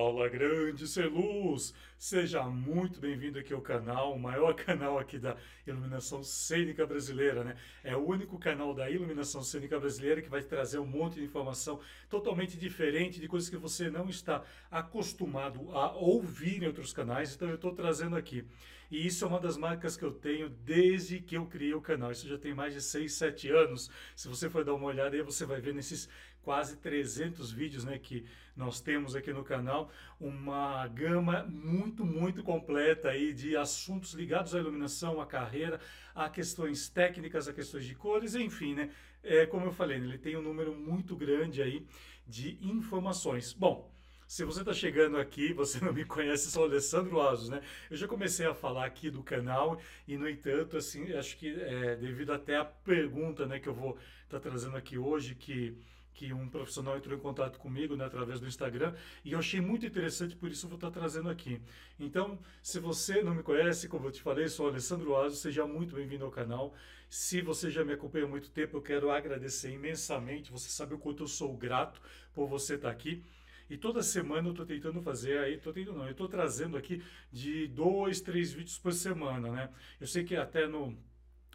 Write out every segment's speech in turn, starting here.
Fala grande ser luz! Seja muito bem-vindo aqui ao canal, o maior canal aqui da iluminação cênica brasileira, né? É o único canal da iluminação cênica brasileira que vai trazer um monte de informação totalmente diferente de coisas que você não está acostumado a ouvir em outros canais, então eu estou trazendo aqui. E isso é uma das marcas que eu tenho desde que eu criei o canal. Isso já tem mais de 6, 7 anos. Se você for dar uma olhada aí, você vai ver nesses quase 300 vídeos né, que nós temos aqui no canal, uma gama muito, muito completa aí de assuntos ligados à iluminação, à carreira, a questões técnicas, a questões de cores, enfim, né? É, como eu falei, né, ele tem um número muito grande aí de informações. Bom, se você está chegando aqui, você não me conhece, sou Alessandro Asos, né? Eu já comecei a falar aqui do canal e, no entanto, assim, acho que é, devido até a pergunta, né, que eu vou estar tá trazendo aqui hoje, que que um profissional entrou em contato comigo né, através do Instagram e eu achei muito interessante, por isso vou estar trazendo aqui. Então, se você não me conhece, como eu te falei, sou Alessandro Aso, seja muito bem-vindo ao canal. Se você já me acompanha há muito tempo, eu quero agradecer imensamente. Você sabe o quanto eu sou grato por você estar aqui. E toda semana eu estou tentando fazer aí, estou tentando não, eu estou trazendo aqui de dois, três vídeos por semana, né? Eu sei que até no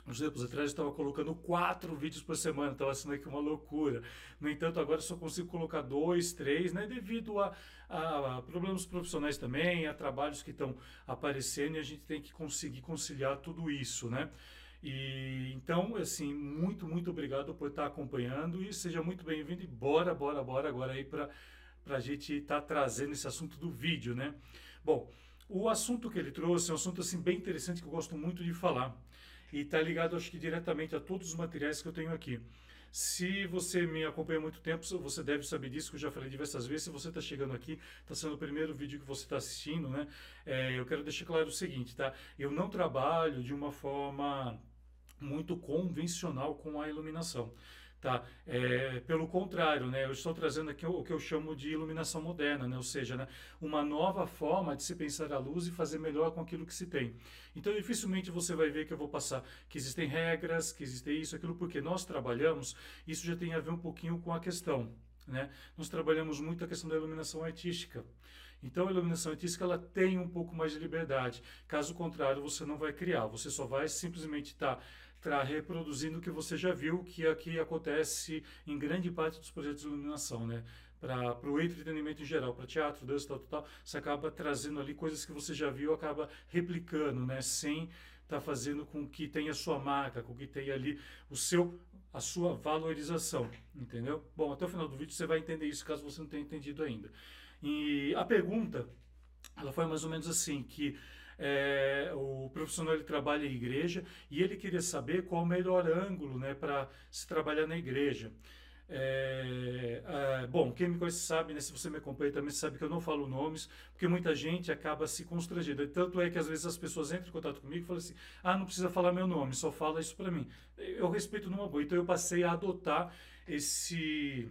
uns tempos atrás eu estava colocando quatro vídeos por semana, estava sendo aqui uma loucura. No entanto, agora só consigo colocar dois, três, né? Devido a, a, problemas profissionais também, a trabalhos que estão aparecendo e a gente tem que conseguir conciliar tudo isso, né? E então, assim, muito, muito obrigado por estar acompanhando e seja muito bem-vindo e bora, bora, bora agora aí para a gente estar tá trazendo esse assunto do vídeo, né? Bom, o assunto que ele trouxe é um assunto assim bem interessante que eu gosto muito de falar e está ligado, acho que diretamente a todos os materiais que eu tenho aqui. Se você me acompanha há muito tempo, você deve saber disso, que eu já falei diversas vezes. Se você está chegando aqui, está sendo o primeiro vídeo que você está assistindo, né? É, eu quero deixar claro o seguinte, tá? Eu não trabalho de uma forma muito convencional com a iluminação. Tá? É, pelo contrário, né, eu estou trazendo aqui o, que eu chamo de iluminação moderna, né, ou seja, né, uma nova forma de se pensar a luz e fazer melhor com aquilo que se tem. Então, dificilmente você vai ver que eu vou passar que existem regras, que existem isso, aquilo, porque nós trabalhamos, isso já tem a ver um pouquinho com a questão. Né? Nós trabalhamos muito a questão da iluminação artística. Então, a iluminação artística ela tem um pouco mais de liberdade. Caso contrário, você não vai criar, você só vai simplesmente estar. Tá está reproduzindo o que você já viu que aqui acontece em grande parte dos projetos de iluminação, né? Para o entretenimento em geral, para teatro, dança, tal, tal, tal, você acaba trazendo ali coisas que você já viu, acaba replicando, né? Sem estar tá fazendo com que tenha sua marca, com que tenha ali o seu, a sua valorização, entendeu? Bom, até o final do vídeo você vai entender isso, caso você não tenha entendido ainda. E a pergunta, ela foi mais ou menos assim, que é, o profissional ele trabalha em igreja e ele queria saber qual o melhor ângulo né, para se trabalhar na igreja. É, é, bom, quem me conhece sabe, né, se você me acompanha também sabe que eu não falo nomes, porque muita gente acaba se constrangendo. Tanto é que às vezes as pessoas entram em contato comigo e falam assim: ah, não precisa falar meu nome, só fala isso para mim. Eu respeito numa boa. Então eu passei a adotar esse,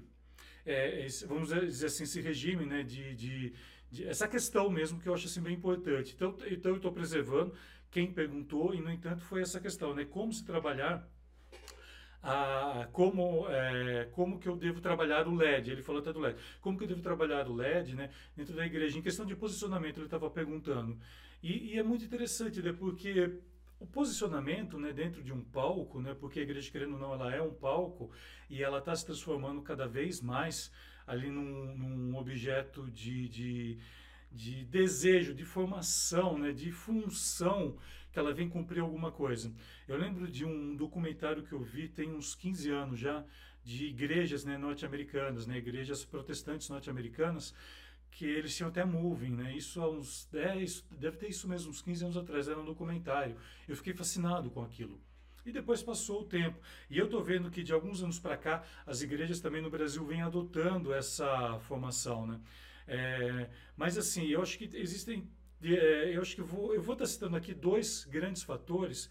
é, esse vamos dizer assim, esse regime né, de, de de, essa questão mesmo que eu acho assim bem importante. Então, então eu estou preservando quem perguntou e no entanto foi essa questão, né? Como se trabalhar a, como, é, como que eu devo trabalhar o LED, ele falou até do LED, como que eu devo trabalhar o LED né, dentro da igreja, em questão de posicionamento ele estava perguntando, e, e, é muito interessante, né, porque o posicionamento né, dentro de um palco, né, porque a igreja, querendo ou não, ela é um palco, e ela está se transformando cada vez mais ali num, num objeto de, de, de, desejo, de formação, né, de função, que ela vem cumprir alguma coisa. Eu lembro de um documentário que eu vi tem uns 15 anos já, de igrejas né, norte-americanas, né, igrejas protestantes norte-americanas, que eles tinham até moving, né? Isso há uns 10, deve ter isso mesmo, uns 15 anos atrás, era um documentário. Eu fiquei fascinado com aquilo. E depois passou o tempo. E eu estou vendo que de alguns anos para cá, as igrejas também no Brasil vêm adotando essa formação. Né? É, mas assim, eu acho que existem. É, eu acho que vou, eu vou estar tá citando aqui dois grandes fatores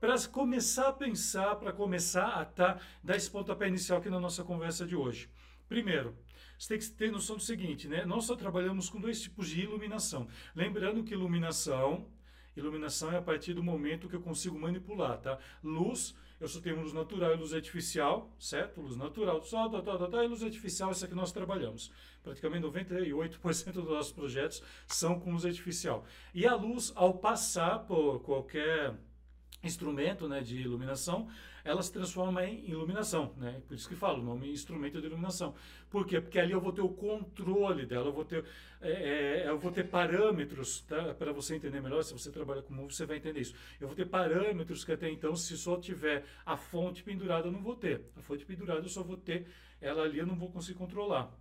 para começar a pensar, para começar a tá, dar esse pontapé inicial aqui na nossa conversa de hoje. Primeiro, você tem que ter noção do seguinte, né? Nós só trabalhamos com dois tipos de iluminação. Lembrando que iluminação Iluminação é a partir do momento que eu consigo manipular, tá? Luz, eu só tenho luz natural e luz artificial, certo? Luz natural, só, tá, tá, tá, tá, e luz artificial, essa que nós trabalhamos. Praticamente 98% dos nossos projetos são com luz artificial. E a luz, ao passar por qualquer instrumento né, de iluminação, ela se transforma em iluminação, né? Por isso que falo, o nome instrumento de iluminação. Por quê? Porque ali eu vou ter o controle dela, eu vou ter, é, é, eu vou ter parâmetros, tá? Para você entender melhor, se você trabalha com música, você vai entender isso. Eu vou ter parâmetros que até então, se só tiver a fonte pendurada, eu não vou ter. A fonte pendurada eu só vou ter ela ali, eu não vou conseguir controlar.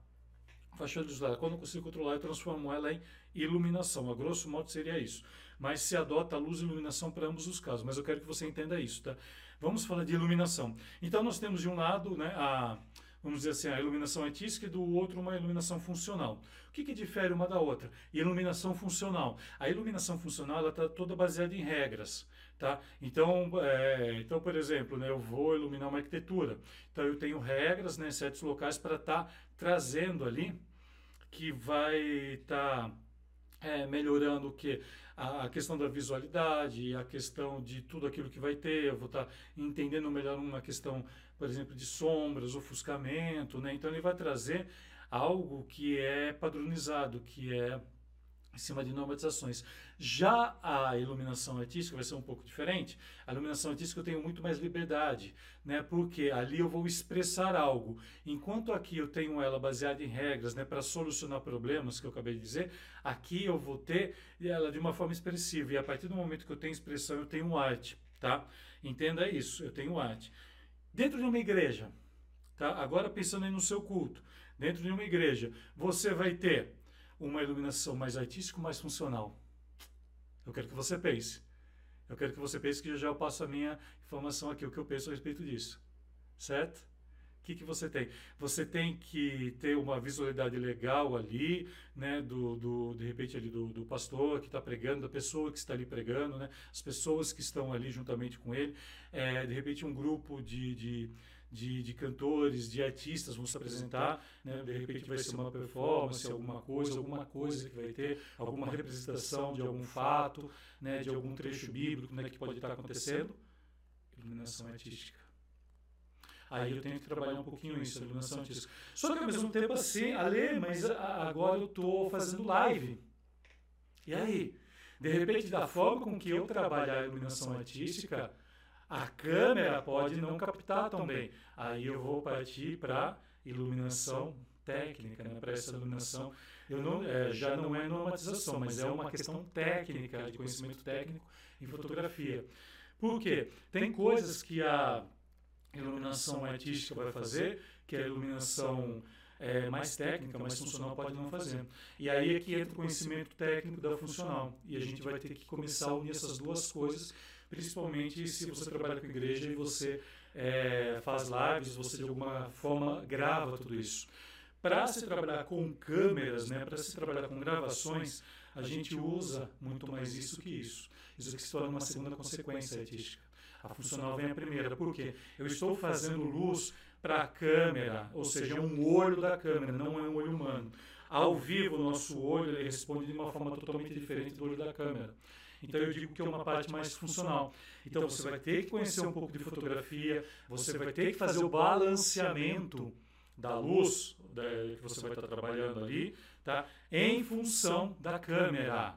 Faixa de luz, quando eu consigo controlar, eu transformo ela em iluminação. A grosso modo seria isso. Mas se adota a luz e iluminação para ambos os casos. Mas eu quero que você entenda isso, tá? Vamos falar de iluminação. Então nós temos de um lado, né, a vamos dizer assim, a iluminação artística e do outro uma iluminação funcional. O que, que difere uma da outra? Iluminação funcional. A iluminação funcional está toda baseada em regras. Tá? Então, é, então, por exemplo, né, eu vou iluminar uma arquitetura. Então, eu tenho regras, né, certos locais para estar tá trazendo ali que vai estar tá, é, melhorando o que a, a, questão da visualidade, a questão de tudo aquilo que vai ter, eu vou estar tá entendendo melhor uma questão, por exemplo, de sombras, ofuscamento, né? Então ele vai trazer algo que é padronizado, que é em cima de normatizações. Já a iluminação artística vai ser um pouco diferente. A iluminação artística eu tenho muito mais liberdade, né? Porque ali eu vou expressar algo. Enquanto aqui eu tenho ela baseada em regras, né, para solucionar problemas que eu acabei de dizer, aqui eu vou ter ela de uma forma expressiva. E a partir do momento que eu tenho expressão, eu tenho arte, tá? Entenda isso, eu tenho arte. Dentro de uma igreja, tá? Agora pensando aí no seu culto, dentro de uma igreja, você vai ter uma iluminação mais artística, mais funcional. Eu quero que você pense. Eu quero que você pense que já, já eu passo a minha informação aqui, o que eu penso a respeito disso. Certo? O que, que você tem? Você tem que ter uma visualidade legal ali, né, do, do de repente ali do, do pastor que está pregando, da pessoa que está ali pregando, né, as pessoas que estão ali juntamente com ele, é, de repente um grupo de, de de, de cantores, de artistas vão se apresentar, né? de repente vai ser uma performance, alguma coisa, alguma coisa que vai ter, alguma representação de algum fato, né? de algum trecho bíblico né? que pode estar acontecendo. Iluminação artística. Aí eu tenho que trabalhar um pouquinho isso, iluminação artística. Só que ao mesmo tempo assim, Ale, mas agora eu estou fazendo live. E aí? De repente, da forma com que eu trabalhar a iluminação artística, a câmera pode não captar tão bem. Aí eu vou partir para iluminação técnica, né? para essa iluminação. Eu não, é, já não é normatização, mas é uma questão técnica, de conhecimento técnico em fotografia. Por quê? Tem coisas que a iluminação artística vai fazer, que a iluminação é, mais técnica, mais funcional pode não fazer. E aí é que entra o conhecimento técnico da funcional. E a gente vai ter que começar a unir essas duas coisas principalmente se você trabalha com igreja e você é, faz lives, você de alguma forma grava tudo isso. Para se trabalhar com câmeras, né, para se trabalhar com gravações, a gente usa muito mais isso que isso. Isso que se torna uma segunda consequência artística. A funcional vem a primeira. Por quê? Eu estou fazendo luz para a câmera, ou seja, é um olho da câmera, não é um olho humano. Ao vivo, o nosso olho ele responde de uma forma totalmente diferente do olho da câmera. Então eu digo que é uma parte mais funcional. Então você vai ter que conhecer um pouco de fotografia, você vai ter que fazer o balanceamento da luz da, que você vai estar trabalhando ali, tá? Em função da câmera.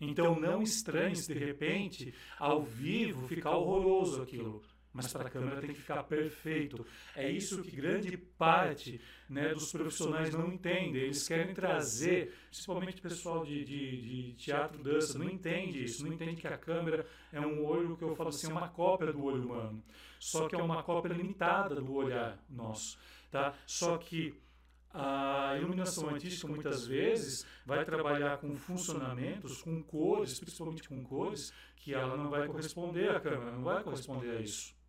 Então não estranhe de repente ao vivo ficar horroroso aquilo mas para a câmera tem que ficar perfeito. É isso que grande parte né, dos profissionais não entende. Eles querem trazer, principalmente o pessoal de, de, de, teatro, dança, não entende isso, não entende que a câmera é um olho que eu falo assim, é uma cópia do olho humano. Só que é uma cópia limitada do olhar nosso. Tá? Só que a iluminação artística muitas vezes vai trabalhar com funcionamentos, com cores, principalmente com cores, que ela não vai corresponder à câmera, não vai corresponder a isso.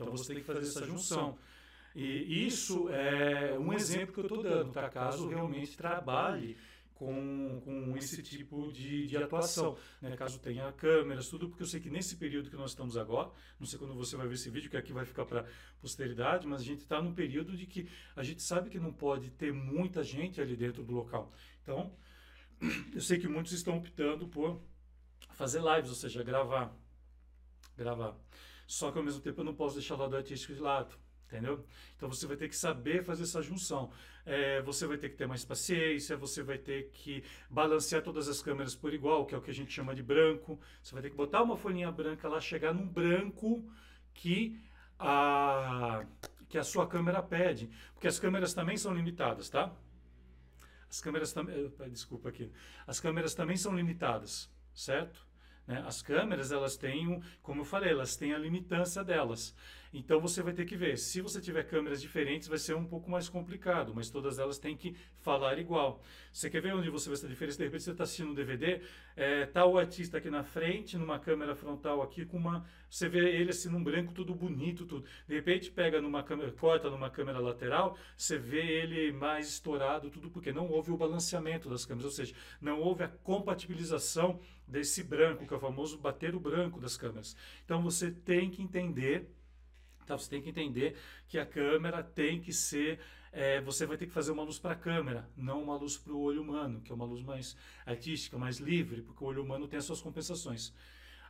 Então você tem que fazer essa junção. E isso é um exemplo que eu estou dando, tá? caso realmente trabalhe com, com esse tipo de, de atuação, né? caso tenha câmeras, tudo, porque eu sei que nesse período que nós estamos agora, não sei quando você vai ver esse vídeo, que aqui vai ficar para posteridade, mas a gente está num período de que a gente sabe que não pode ter muita gente ali dentro do local. Então, eu sei que muitos estão optando por fazer lives, ou seja, gravar. Gravar. Só que ao mesmo tempo eu não posso deixar o lado artístico de lado. Entendeu? Então você vai ter que saber fazer essa junção. É, você vai ter que ter mais paciência, você vai ter que balancear todas as câmeras por igual, que é o que a gente chama de branco. Você vai ter que botar uma folhinha branca lá, chegar num branco que a, que a sua câmera pede. Porque as câmeras também são limitadas, tá? As câmeras também. Desculpa aqui. As câmeras também são limitadas, certo? Né? As câmeras, elas têm, como eu falei, elas têm a limitância delas. Então você vai ter que ver. Se você tiver câmeras diferentes, vai ser um pouco mais complicado, mas todas elas têm que falar igual. Você quer ver onde você vai essa diferença? De repente você está assistindo um DVD, é, tá o artista aqui na frente, numa câmera frontal aqui, com uma. Você vê ele assim num branco, tudo bonito, tudo. De repente pega numa câmera, corta numa câmera lateral, você vê ele mais estourado, tudo porque não houve o balanceamento das câmeras, ou seja, não houve a compatibilização desse branco, que é o famoso bater o branco das câmeras. Então você tem que entender Tá? Você tem que entender que a câmera tem que ser. É, você vai ter que fazer uma luz para a câmera, não uma luz para o olho humano, que é uma luz mais artística, mais livre, porque o olho humano tem as suas compensações.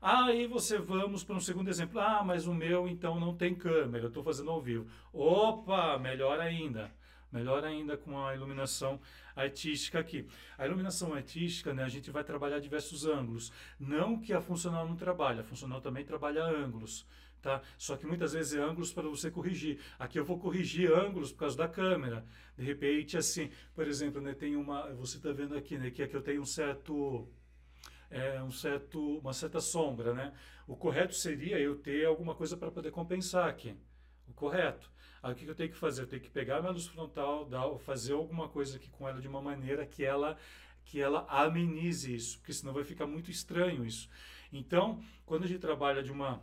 Aí você vamos para um segundo exemplo. Ah, mas o meu então não tem câmera, eu estou fazendo ao vivo. Opa, melhor ainda. Melhor ainda com a iluminação artística aqui. A iluminação artística, né, a gente vai trabalhar diversos ângulos. Não que a funcional não trabalhe, a funcional também trabalha ângulos tá? Só que muitas vezes é ângulos para você corrigir. Aqui eu vou corrigir ângulos por causa da câmera. De repente, assim, por exemplo, né, tem uma, você está vendo aqui, né, que aqui eu tenho um certo é, um certo, uma certa sombra, né? O correto seria eu ter alguma coisa para poder compensar aqui. O correto. Aí o que eu tenho que fazer? Eu tenho que pegar minha luz frontal, dar, fazer alguma coisa aqui com ela de uma maneira que ela que ela amenize isso, porque senão vai ficar muito estranho isso. Então, quando a gente trabalha de uma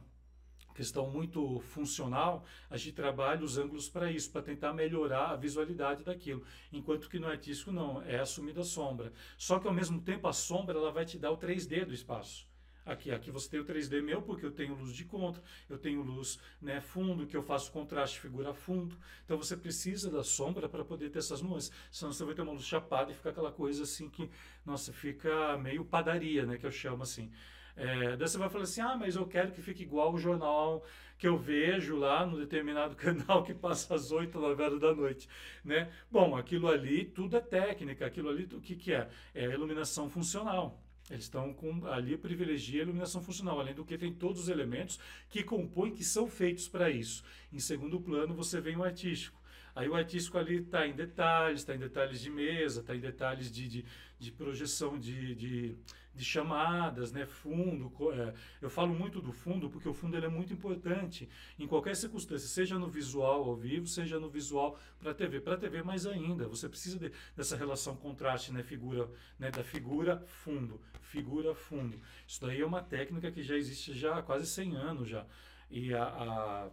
questão muito funcional, a gente trabalha os ângulos para isso, para tentar melhorar a visualidade daquilo. Enquanto que no artístico não, é assumida a sombra. Só que ao mesmo tempo a sombra ela vai te dar o 3D do espaço. Aqui, aqui você tem o 3D meu, porque eu tenho luz de contra, eu tenho luz né, fundo, que eu faço contraste figura fundo. Então você precisa da sombra para poder ter essas nuances. Senão você vai ter uma luz chapada e fica aquela coisa assim que, nossa, fica meio padaria, né? Que eu chamo assim. É, daí você vai falar assim, ah, mas eu quero que fique igual o jornal que eu vejo lá no determinado canal que passa às 8, 9 horas da noite, né? Bom, aquilo ali tudo é técnica, aquilo ali o que, que é? É iluminação funcional. Eles estão com, ali privilegia a iluminação funcional, além do que tem todos os elementos que compõem, que são feitos para isso. Em segundo plano, você vem o artístico. Aí o artístico ali está em detalhes, está em detalhes de mesa, está em detalhes de, de, de projeção de, de, de, chamadas, né? fundo. É, eu falo muito do fundo porque o fundo ele é muito importante em qualquer circunstância, seja no visual ao vivo, seja no visual para TV. Para TV mais ainda, você precisa de, dessa relação contraste, né? figura, né? da figura fundo, figura fundo. Isso daí é uma técnica que já existe já há quase 100 anos já. E a, a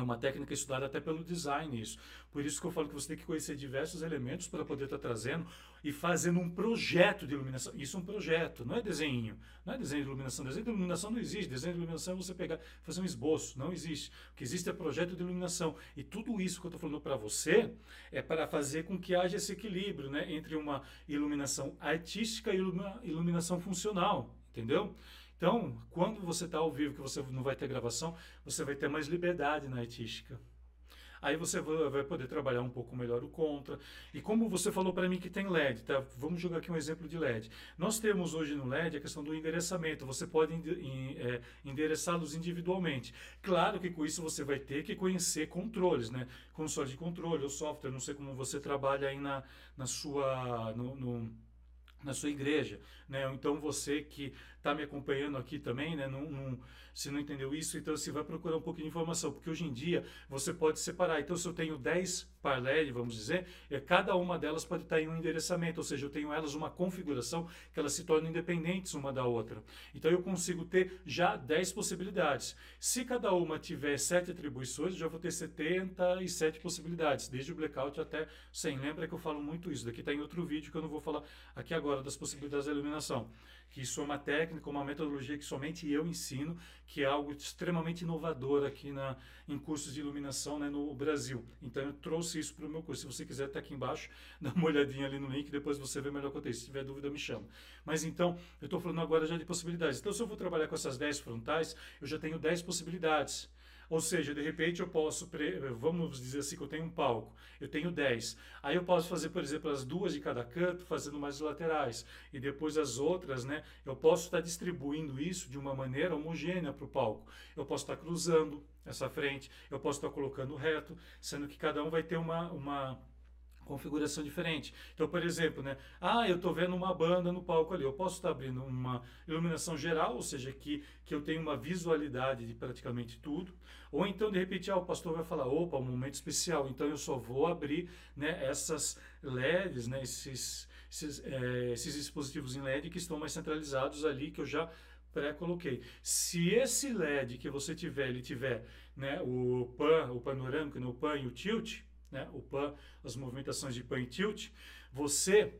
é uma técnica estudada até pelo design isso. Por isso que eu falo que você tem que conhecer diversos elementos para poder estar tá trazendo e fazendo um projeto de iluminação. Isso é um projeto, não é desenho. Não é desenho de iluminação. Desenho de iluminação não existe. Desenho de iluminação é você pegar, fazer um esboço. Não existe. O que existe é projeto de iluminação. E tudo isso que eu estou falando para você é para fazer com que haja esse equilíbrio né, entre uma iluminação artística e uma iluminação funcional. Entendeu? Então, quando você está ao vivo, que você não vai ter gravação, você vai ter mais liberdade na artística. Aí você vai poder trabalhar um pouco melhor o contra. E como você falou para mim que tem LED, tá? Vamos jogar aqui um exemplo de LED. Nós temos hoje no LED a questão do endereçamento. Você pode é, endereçá-los individualmente. Claro que com isso você vai ter que conhecer controles, né? Console de controle, o software. Não sei como você trabalha aí na, na sua no, no na sua igreja, né? Então você que está me acompanhando aqui também, né? Não, não, se não entendeu isso, então você vai procurar um pouco de informação, porque hoje em dia você pode separar. Então se eu tenho 10 paralleles, vamos dizer, é, cada uma delas pode estar em um endereçamento, ou seja, eu tenho elas uma configuração que elas se tornam independentes uma da outra. Então eu consigo ter já 10 possibilidades. Se cada uma tiver 7 atribuições, eu já vou ter 77 possibilidades, desde o blackout até 100. Lembra que eu falo muito isso, daqui está em outro vídeo que eu não vou falar aqui agora das possibilidades da iluminação que isso é uma técnica, uma metodologia que somente eu ensino, que é algo extremamente inovador aqui na, em cursos de iluminação né, no Brasil. Então eu trouxe isso para o meu curso. Se você quiser, está aqui embaixo, dá uma olhadinha ali no link, depois você vê melhor o conteúdo. Se tiver dúvida, me chama. Mas então, eu estou falando agora já de possibilidades. Então, se eu vou trabalhar com essas 10 frontais, eu já tenho 10 possibilidades. Ou seja, de repente eu posso, vamos dizer assim, que eu tenho um palco, eu tenho 10. Aí eu posso fazer, por exemplo, as duas de cada canto, fazendo mais laterais. E depois as outras, né? Eu posso estar distribuindo isso de uma maneira homogênea para o palco. Eu posso estar cruzando essa frente, eu posso estar colocando reto, sendo que cada um vai ter uma, uma configuração diferente. Então, por exemplo, né? Ah, eu estou vendo uma banda no palco ali. Eu posso estar abrindo uma iluminação geral, ou seja, que, que eu tenho uma visualidade de praticamente tudo. Ou então, de repente, ah, o pastor vai falar, opa, um momento especial. Então, eu só vou abrir né, essas LEDs, né, esses, esses, é, esses dispositivos em LED que estão mais centralizados ali, que eu já pré-coloquei. Se esse LED que você tiver, ele tiver né, o pan, o panorâmico, né, o pan e o tilt, né, o pan, as movimentações de pan e tilt, você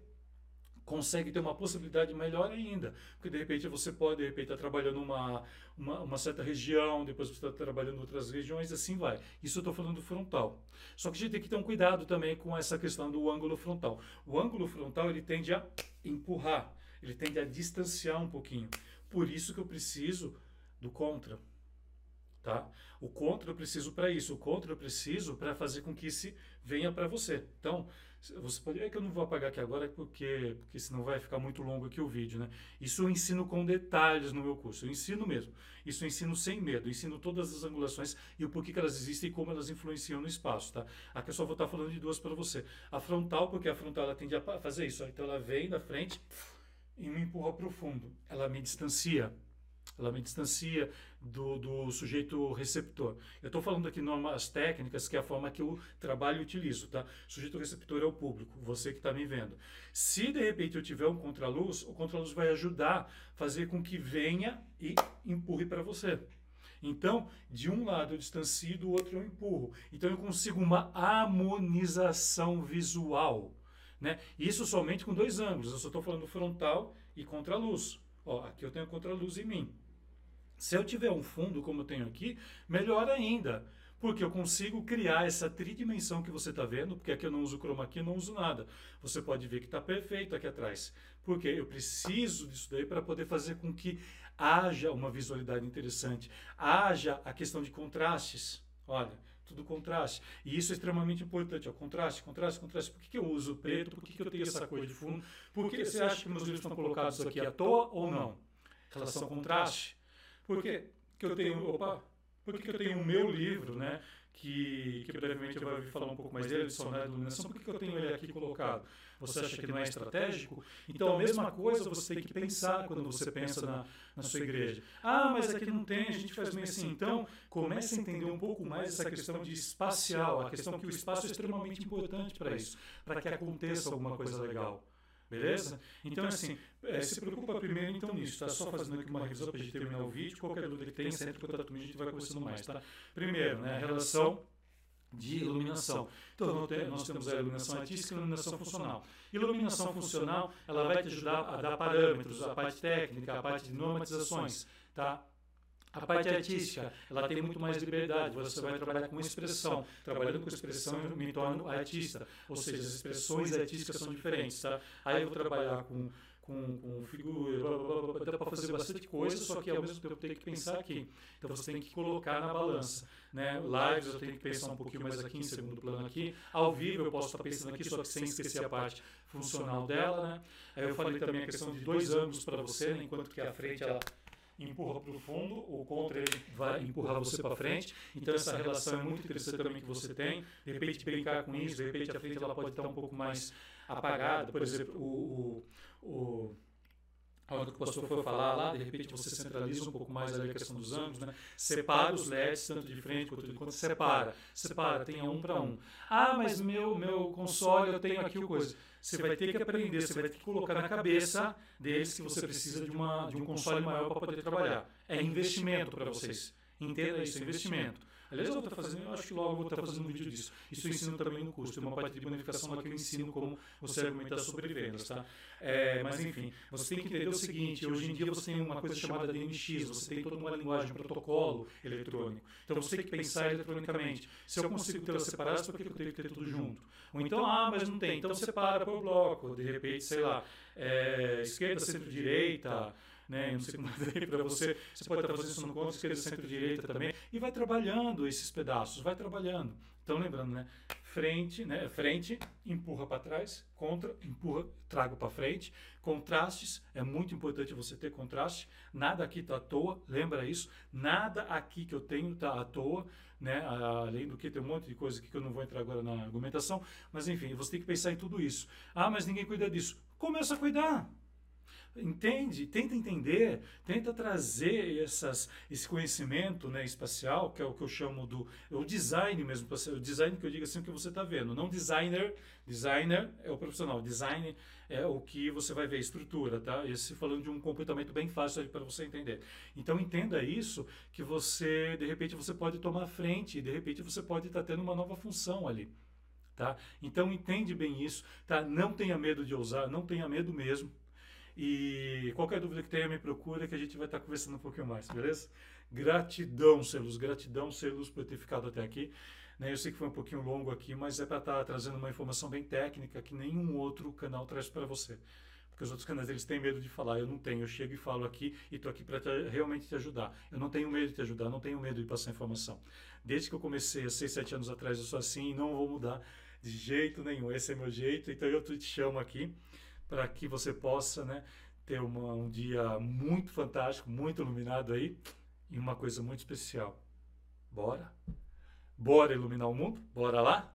consegue ter uma possibilidade melhor ainda. Porque de repente você pode, de repente, estar tá trabalhando uma, uma, uma, certa região, depois você está trabalhando outras regiões, assim vai. Isso eu estou falando do frontal. Só que a gente tem que ter um cuidado também com essa questão do ângulo frontal. O ângulo frontal ele tende a empurrar, ele tende a distanciar um pouquinho. Por isso que eu preciso do contra. Tá? O contra eu preciso para isso, o contra eu preciso para fazer com que isso venha para você. Então, você pode. É que eu não vou apagar aqui agora porque, porque senão vai ficar muito longo aqui o vídeo, né? Isso eu ensino com detalhes no meu curso. Eu ensino mesmo. Isso eu ensino sem medo. Eu ensino todas as angulações e o porquê que elas existem e como elas influenciam no espaço, tá? Aqui eu só vou estar falando de duas para você. A frontal, porque a frontal ela tende a fazer isso. Então ela vem da frente e me empurra para o fundo. Ela me distancia ela me distancia do, do sujeito receptor. Eu estou falando aqui normas técnicas, que é a forma que eu trabalho e utilizo, tá? Sujeito receptor é o público, você que está me vendo. Se de repente eu tiver um contraluz, o contraluz vai ajudar a fazer com que venha e empurre para você. Então, de um lado eu distancio, do outro eu empurro. Então eu consigo uma harmonização visual. Né? Isso somente com dois ângulos. Eu só estou falando frontal e contraluz. Ó, aqui eu tenho contraluz em mim. Se eu tiver um fundo como eu tenho aqui, melhor ainda, porque eu consigo criar essa tridimensão que você está vendo, porque aqui eu não uso chroma key, não uso nada. Você pode ver que está perfeito aqui atrás, porque eu preciso disso daí para poder fazer com que haja uma visualidade interessante, haja a questão de contrastes. Olha, tudo contraste. E isso é extremamente importante, ó, contraste, contraste, contraste. Por que, que eu uso preto? Por que, que eu tenho essa cor de fundo? Por que você acha que meus livros estão colocados aqui à toa ou não? Relação contraste. Por que, que eu tenho, opa, por que eu tenho o meu livro, né? que, que brevemente eu vou falar um pouco mais dele, dicionário de iluminação, por que eu tenho ele aqui colocado? Você acha que não é estratégico? Então, a mesma coisa você tem que pensar quando você pensa na, na sua igreja. Ah, mas aqui não tem, a gente faz meio assim. Então, comece a entender um pouco mais essa questão de espacial, a questão que o espaço é extremamente importante para isso, para que aconteça alguma coisa legal. Beleza? Então, assim, é, se preocupa primeiro então nisso, está só fazendo aqui uma revisão para a gente terminar o vídeo. Qualquer dúvida que tenha, sempre contato comigo, a gente vai conversando mais, tá? Primeiro, né, a relação de iluminação. Então, nós temos a iluminação artística e a iluminação funcional. Iluminação funcional, ela vai te ajudar a dar parâmetros, a parte técnica, a parte de normatizações, tá? A parte artística, ela tem muito mais liberdade, você vai trabalhar com expressão. Trabalhando com expressão, eu me torno artista. Ou seja, as expressões artísticas são diferentes, tá? Aí eu vou trabalhar com com, com figura, dá para fazer bastante coisa, só que ao mesmo tempo tenho que pensar aqui. Então você tem que colocar na balança. Né? Lives eu tenho que pensar um pouquinho mais aqui, em segundo plano aqui. Ao vivo eu posso estar pensando aqui, só que sem esquecer a parte funcional dela. Né? Aí eu falei também a questão de dois ângulos para você, né? enquanto que a frente ela empurra para o fundo, o contra ele vai empurrar você para frente. Então essa relação é muito interessante também que você tem. De repente brincar com isso, de repente a frente ela pode estar um pouco mais apagada. Por exemplo, o, o, o o pastor for falar lá, de repente você centraliza um pouco mais ali a questão dos ângulos, né? Separa os LEDs, tanto de frente quanto de conta, separa, separa, tenha um para um. Ah, mas meu, meu console, eu tenho aqui o coisa. Você vai ter que aprender, você vai ter que colocar na cabeça deles que você precisa de, uma, de um console maior para poder trabalhar. É investimento para vocês. Entenda isso, é investimento. Aliás, eu vou estar fazendo, eu acho que logo vou estar fazendo um vídeo disso. Isso eu ensino também no curso. Tem uma parte de bonificação lá que eu ensino como você argumentar sobre vendas, tá? É, mas enfim, você tem que entender o seguinte: hoje em dia você tem uma coisa chamada DMX, você tem toda uma linguagem, um protocolo eletrônico. Então você tem que pensar eletronicamente. Se eu consigo ter elas separadas, por que eu tenho que ter tudo junto? Ou então, ah, mas não tem. Então separa por bloco. De repente, sei lá, é, esquerda, centro-direita né? Eu não sei como é para você. Você pode estar fazendo isso no conta, esquerda, centro-direita também. E vai trabalhando esses pedaços, vai trabalhando. Então, lembrando, né? Frente, né? Frente, empurra para trás, contra, empurra, trago para frente. Contrastes, é muito importante você ter contraste. Nada aqui está à toa, lembra isso? Nada aqui que eu tenho está à toa, né? Além do que tem um monte de coisa aqui que eu não vou entrar agora na argumentação, mas enfim, você tem que pensar em tudo isso. Ah, mas ninguém cuida disso. Começa a cuidar entende, tenta entender, tenta trazer essas, esse conhecimento né, espacial, que é o que eu chamo do o design mesmo, o design que eu digo assim, que você está vendo, não designer, designer é o profissional, design é o que você vai ver, estrutura, tá? Esse falando de um comportamento bem fácil para você entender. Então entenda isso, que você, de repente, você pode tomar frente, de repente você pode estar tá tendo uma nova função ali. Tá? Então entende bem isso, tá? Não tenha medo de ousar, não tenha medo mesmo, e qualquer dúvida que tenha, me procura que a gente vai estar conversando um pouquinho mais, beleza? Gratidão, Celus, gratidão, Celus, por ter ficado até aqui. Né, eu sei que foi um pouquinho longo aqui, mas é para estar trazendo uma informação bem técnica que nenhum outro canal traz para você. Porque os outros canais eles têm medo de falar, eu não tenho. Eu chego e falo aqui e estou aqui para realmente te ajudar. Eu não tenho medo de te ajudar, não tenho medo de passar informação. Desde que eu comecei há 6, 7 anos atrás, eu sou assim e não vou mudar de jeito nenhum. Esse é meu jeito, então eu te chamo aqui para que você possa né, ter uma, um dia muito fantástico, muito iluminado aí e uma coisa muito especial. Bora? Bora iluminar o mundo? Bora lá?